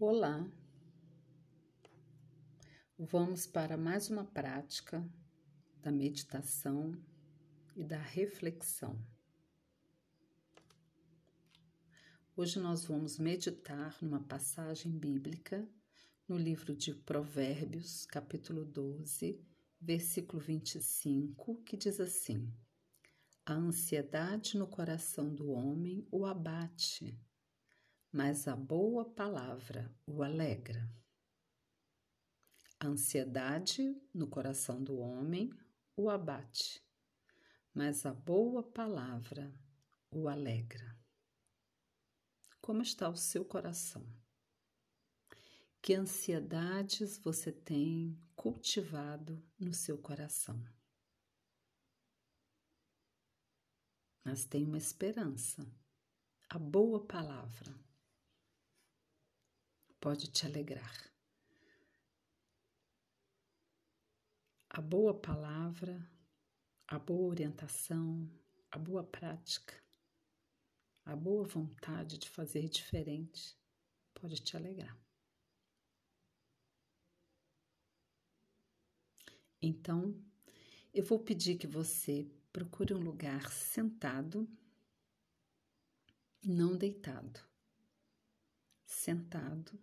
Olá! Vamos para mais uma prática da meditação e da reflexão. Hoje nós vamos meditar numa passagem bíblica no livro de Provérbios, capítulo 12, versículo 25, que diz assim: A ansiedade no coração do homem o abate mas a boa palavra o alegra. A ansiedade no coração do homem o abate, mas a boa palavra o alegra. Como está o seu coração? Que ansiedades você tem cultivado no seu coração? Mas tem uma esperança, a boa palavra pode te alegrar. A boa palavra, a boa orientação, a boa prática, a boa vontade de fazer diferente pode te alegrar. Então, eu vou pedir que você procure um lugar sentado, não deitado. Sentado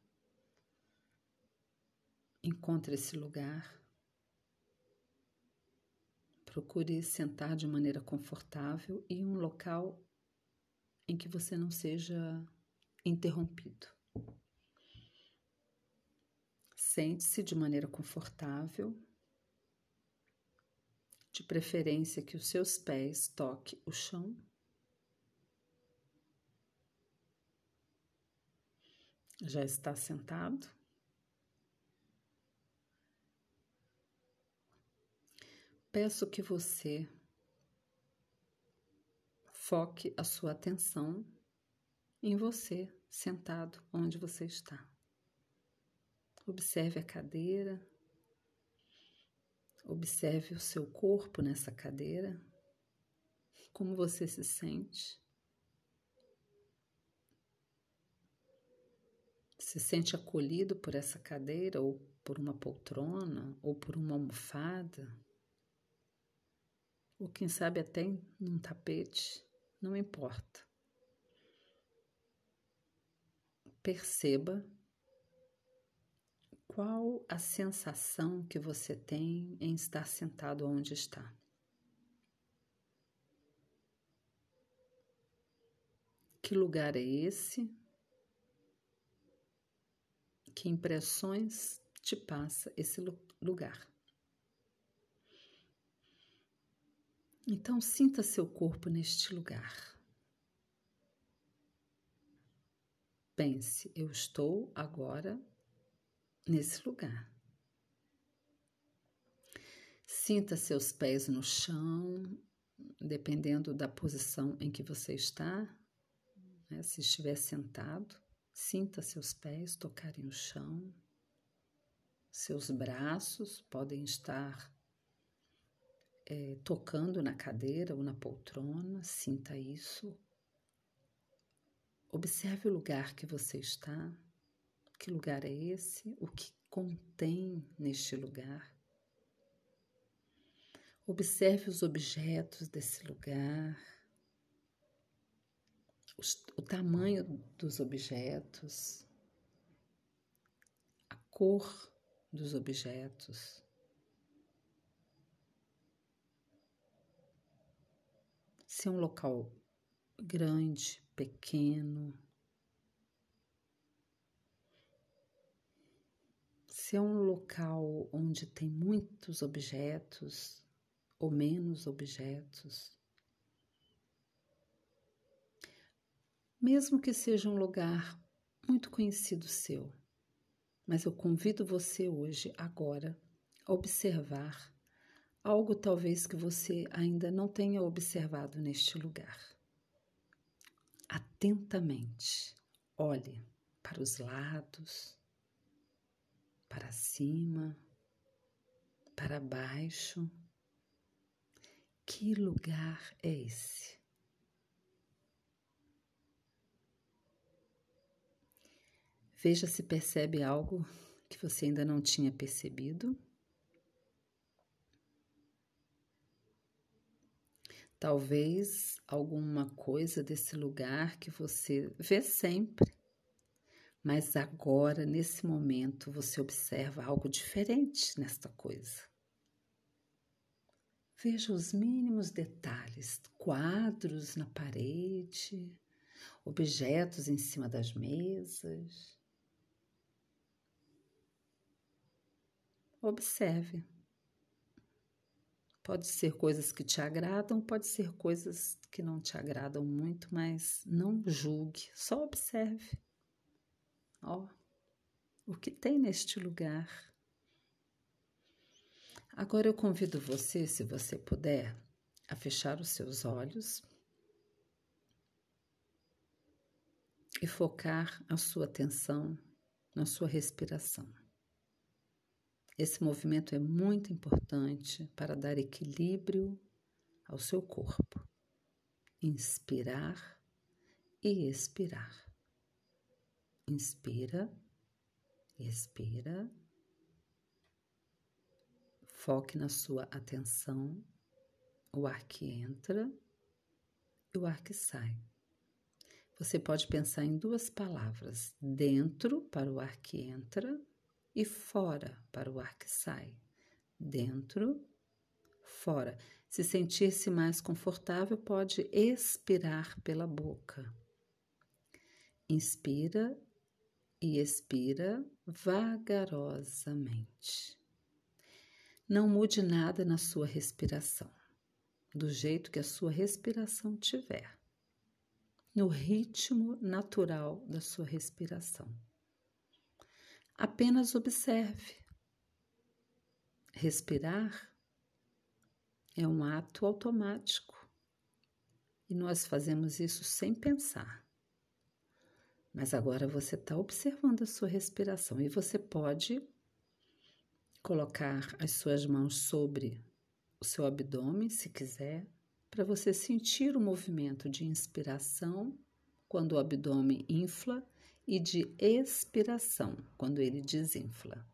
Encontre esse lugar. Procure sentar de maneira confortável e um local em que você não seja interrompido. Sente-se de maneira confortável, de preferência que os seus pés toquem o chão. Já está sentado? Peço que você foque a sua atenção em você, sentado onde você está. Observe a cadeira, observe o seu corpo nessa cadeira, como você se sente. Se sente acolhido por essa cadeira, ou por uma poltrona, ou por uma almofada ou quem sabe até num tapete, não importa. Perceba qual a sensação que você tem em estar sentado onde está. Que lugar é esse? Que impressões te passa esse lugar? Então, sinta seu corpo neste lugar. Pense, eu estou agora nesse lugar. Sinta seus pés no chão, dependendo da posição em que você está. Né? Se estiver sentado, sinta seus pés tocarem o chão. Seus braços podem estar é, tocando na cadeira ou na poltrona, sinta isso. Observe o lugar que você está. Que lugar é esse? O que contém neste lugar? Observe os objetos desse lugar, os, o tamanho dos objetos, a cor dos objetos. Se é um local grande, pequeno, se é um local onde tem muitos objetos ou menos objetos. Mesmo que seja um lugar muito conhecido seu, mas eu convido você hoje, agora, a observar algo talvez que você ainda não tenha observado neste lugar. Atentamente, olhe para os lados, para cima, para baixo. Que lugar é esse? Veja se percebe algo que você ainda não tinha percebido. Talvez alguma coisa desse lugar que você vê sempre, mas agora, nesse momento, você observa algo diferente nesta coisa. Veja os mínimos detalhes, quadros na parede, objetos em cima das mesas. Observe. Pode ser coisas que te agradam, pode ser coisas que não te agradam muito, mas não julgue, só observe. Ó, o que tem neste lugar? Agora eu convido você, se você puder, a fechar os seus olhos e focar a sua atenção na sua respiração. Esse movimento é muito importante para dar equilíbrio ao seu corpo. Inspirar e expirar. Inspira, expira. Foque na sua atenção, o ar que entra e o ar que sai. Você pode pensar em duas palavras: dentro para o ar que entra e fora para o ar que sai. Dentro, fora. Se sentir-se mais confortável, pode expirar pela boca. Inspira e expira vagarosamente. Não mude nada na sua respiração, do jeito que a sua respiração tiver, no ritmo natural da sua respiração. Apenas observe. Respirar é um ato automático e nós fazemos isso sem pensar. Mas agora você está observando a sua respiração e você pode colocar as suas mãos sobre o seu abdômen, se quiser, para você sentir o movimento de inspiração quando o abdômen infla e de expiração, quando ele desinfla.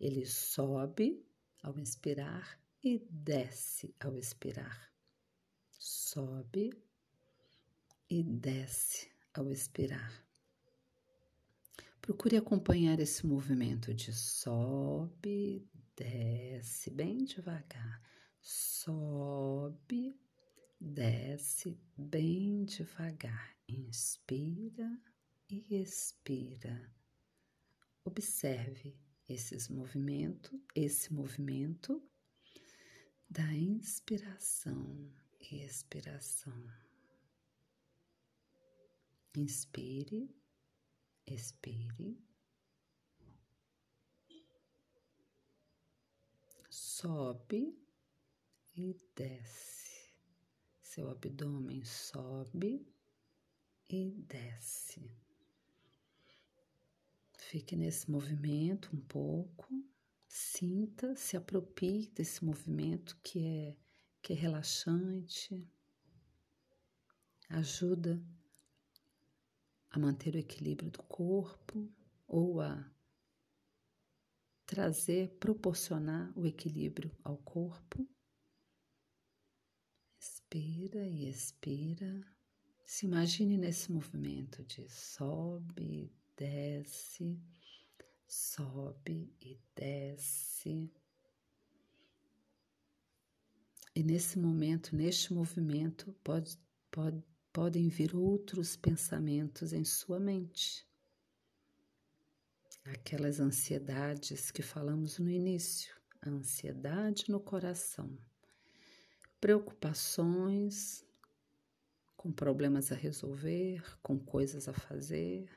Ele sobe ao inspirar e desce ao expirar. Sobe e desce ao expirar. Procure acompanhar esse movimento de sobe, desce bem devagar. Sobe, desce bem devagar. Inspira e expira. Observe esses movimentos, esse movimento da inspiração e expiração. Inspire, expire. Sobe e desce. Seu abdômen sobe e desce. Fique nesse movimento um pouco, sinta, se aproprie desse movimento que é que é relaxante, ajuda a manter o equilíbrio do corpo ou a trazer, proporcionar o equilíbrio ao corpo. Inspira e expira. Se imagine nesse movimento de sobe, desce, sobe e desce. E nesse momento, neste movimento, pode, pode, podem vir outros pensamentos em sua mente. Aquelas ansiedades que falamos no início, ansiedade no coração, preocupações com problemas a resolver, com coisas a fazer,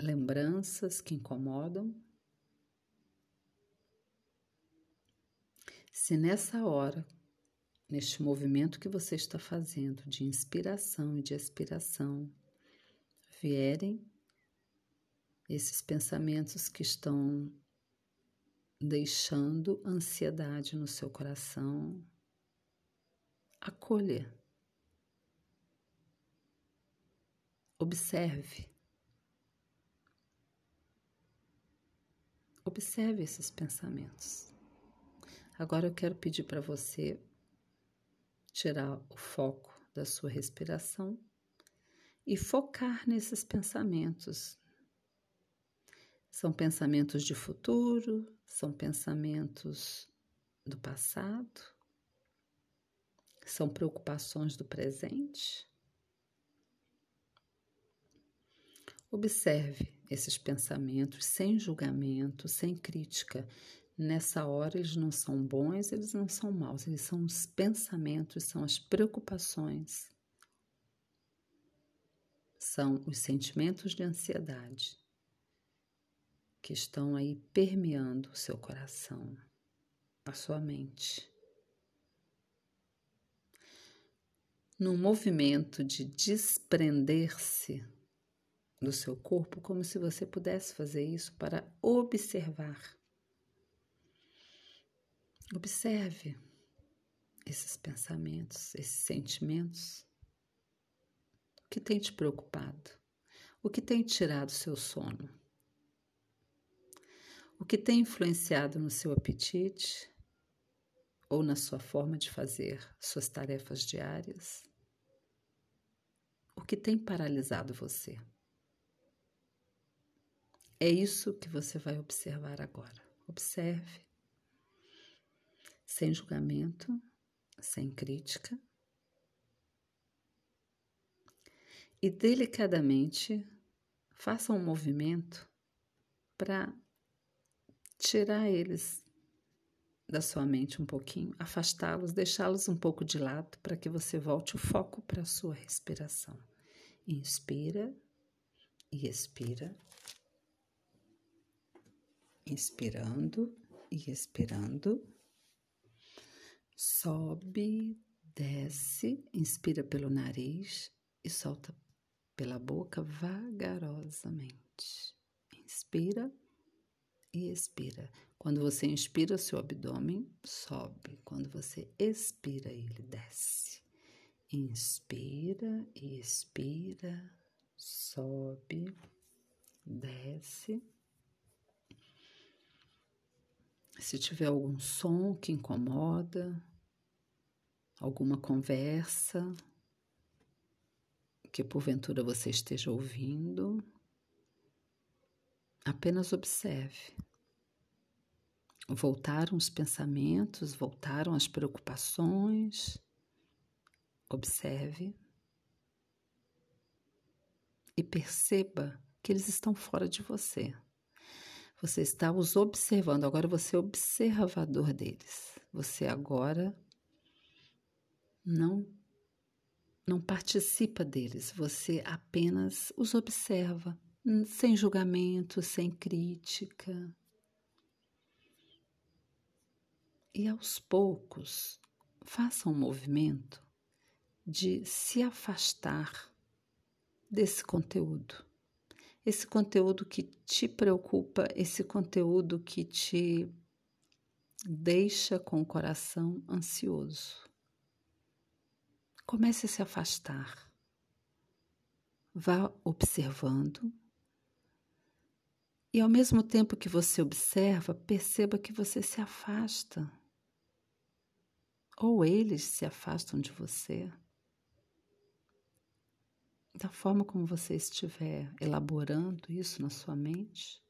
lembranças que incomodam. Se nessa hora, neste movimento que você está fazendo de inspiração e de expiração, vierem esses pensamentos que estão deixando ansiedade no seu coração, acolha. observe. Observe esses pensamentos. Agora eu quero pedir para você tirar o foco da sua respiração e focar nesses pensamentos. São pensamentos de futuro, são pensamentos do passado, são preocupações do presente. Observe esses pensamentos sem julgamento, sem crítica. Nessa hora eles não são bons, eles não são maus, eles são os pensamentos, são as preocupações, são os sentimentos de ansiedade que estão aí permeando o seu coração, a sua mente. Num movimento de desprender-se do seu corpo, como se você pudesse fazer isso para observar. Observe esses pensamentos, esses sentimentos. O que tem te preocupado? O que tem tirado seu sono? O que tem influenciado no seu apetite ou na sua forma de fazer suas tarefas diárias? O que tem paralisado você? É isso que você vai observar agora. Observe, sem julgamento, sem crítica, e delicadamente faça um movimento para tirar eles da sua mente um pouquinho, afastá-los, deixá-los um pouco de lado para que você volte o foco para a sua respiração. Inspira e expira inspirando e expirando. Sobe, desce, inspira pelo nariz e solta pela boca vagarosamente. Inspira e expira. Quando você inspira, seu abdômen sobe. Quando você expira, ele desce. Inspira e expira, sobe, desce Se tiver algum som que incomoda, alguma conversa que porventura você esteja ouvindo, apenas observe. Voltaram os pensamentos, voltaram as preocupações. Observe e perceba que eles estão fora de você. Você está os observando, agora você é observador deles. Você agora não não participa deles, você apenas os observa, sem julgamento, sem crítica. E aos poucos, faça um movimento de se afastar desse conteúdo esse conteúdo que te preocupa, esse conteúdo que te deixa com o coração ansioso. Comece a se afastar. Vá observando. E ao mesmo tempo que você observa, perceba que você se afasta. Ou eles se afastam de você da forma como você estiver elaborando isso na sua mente.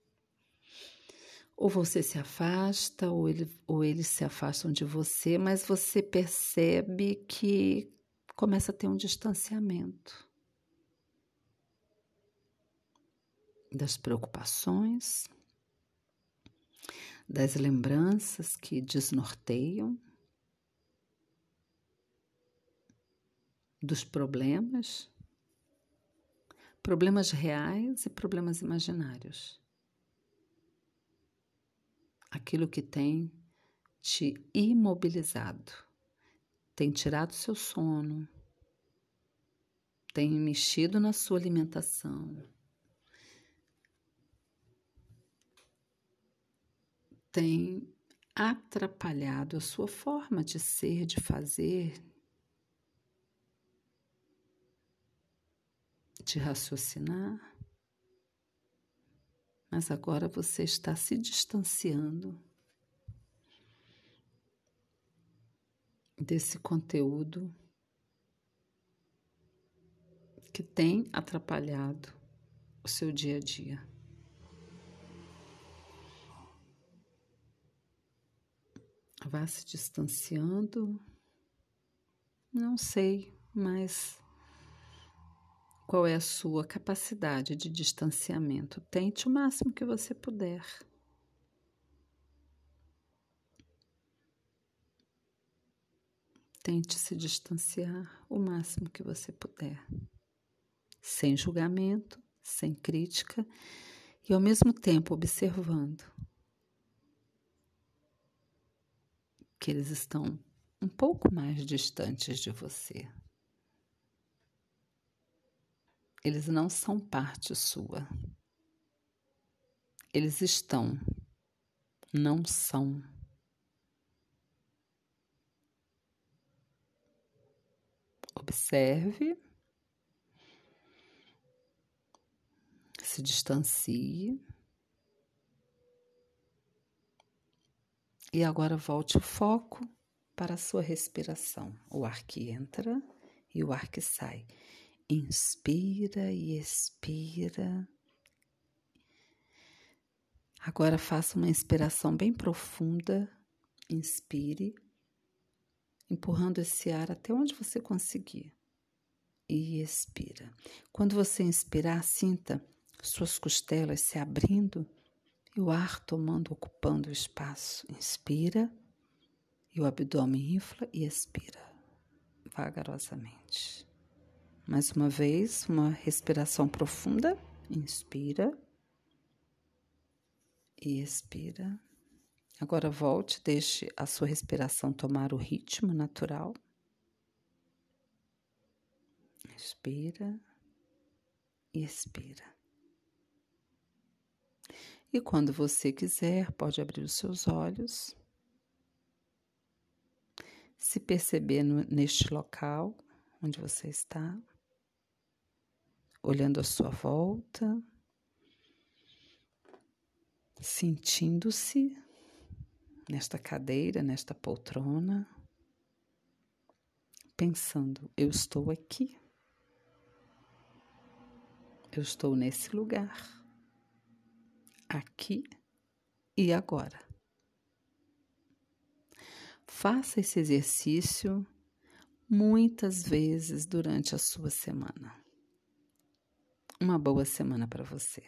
Ou você se afasta, ou, ele, ou eles se afastam de você, mas você percebe que começa a ter um distanciamento das preocupações, das lembranças que desnorteiam, dos problemas problemas reais e problemas imaginários. Aquilo que tem te imobilizado, tem tirado seu sono, tem mexido na sua alimentação, tem atrapalhado a sua forma de ser, de fazer, de raciocinar, mas agora você está se distanciando desse conteúdo que tem atrapalhado o seu dia a dia. Vá se distanciando. Não sei, mas qual é a sua capacidade de distanciamento? Tente o máximo que você puder. Tente se distanciar o máximo que você puder sem julgamento, sem crítica e ao mesmo tempo observando que eles estão um pouco mais distantes de você. Eles não são parte sua. Eles estão, não são. Observe se distancie. E agora volte o foco para a sua respiração. O ar que entra e o ar que sai. Inspira e expira. Agora faça uma inspiração bem profunda. Inspire, empurrando esse ar até onde você conseguir. E expira. Quando você inspirar, sinta suas costelas se abrindo e o ar tomando, ocupando o espaço. Inspira e o abdômen infla e expira vagarosamente. Mais uma vez, uma respiração profunda. Inspira e expira. Agora volte, deixe a sua respiração tomar o ritmo natural. Inspira e expira. E quando você quiser, pode abrir os seus olhos, se perceber no, neste local onde você está, olhando à sua volta, sentindo-se nesta cadeira, nesta poltrona, pensando: eu estou aqui, eu estou nesse lugar aqui e agora. Faça esse exercício muitas vezes durante a sua semana. Uma boa semana para você.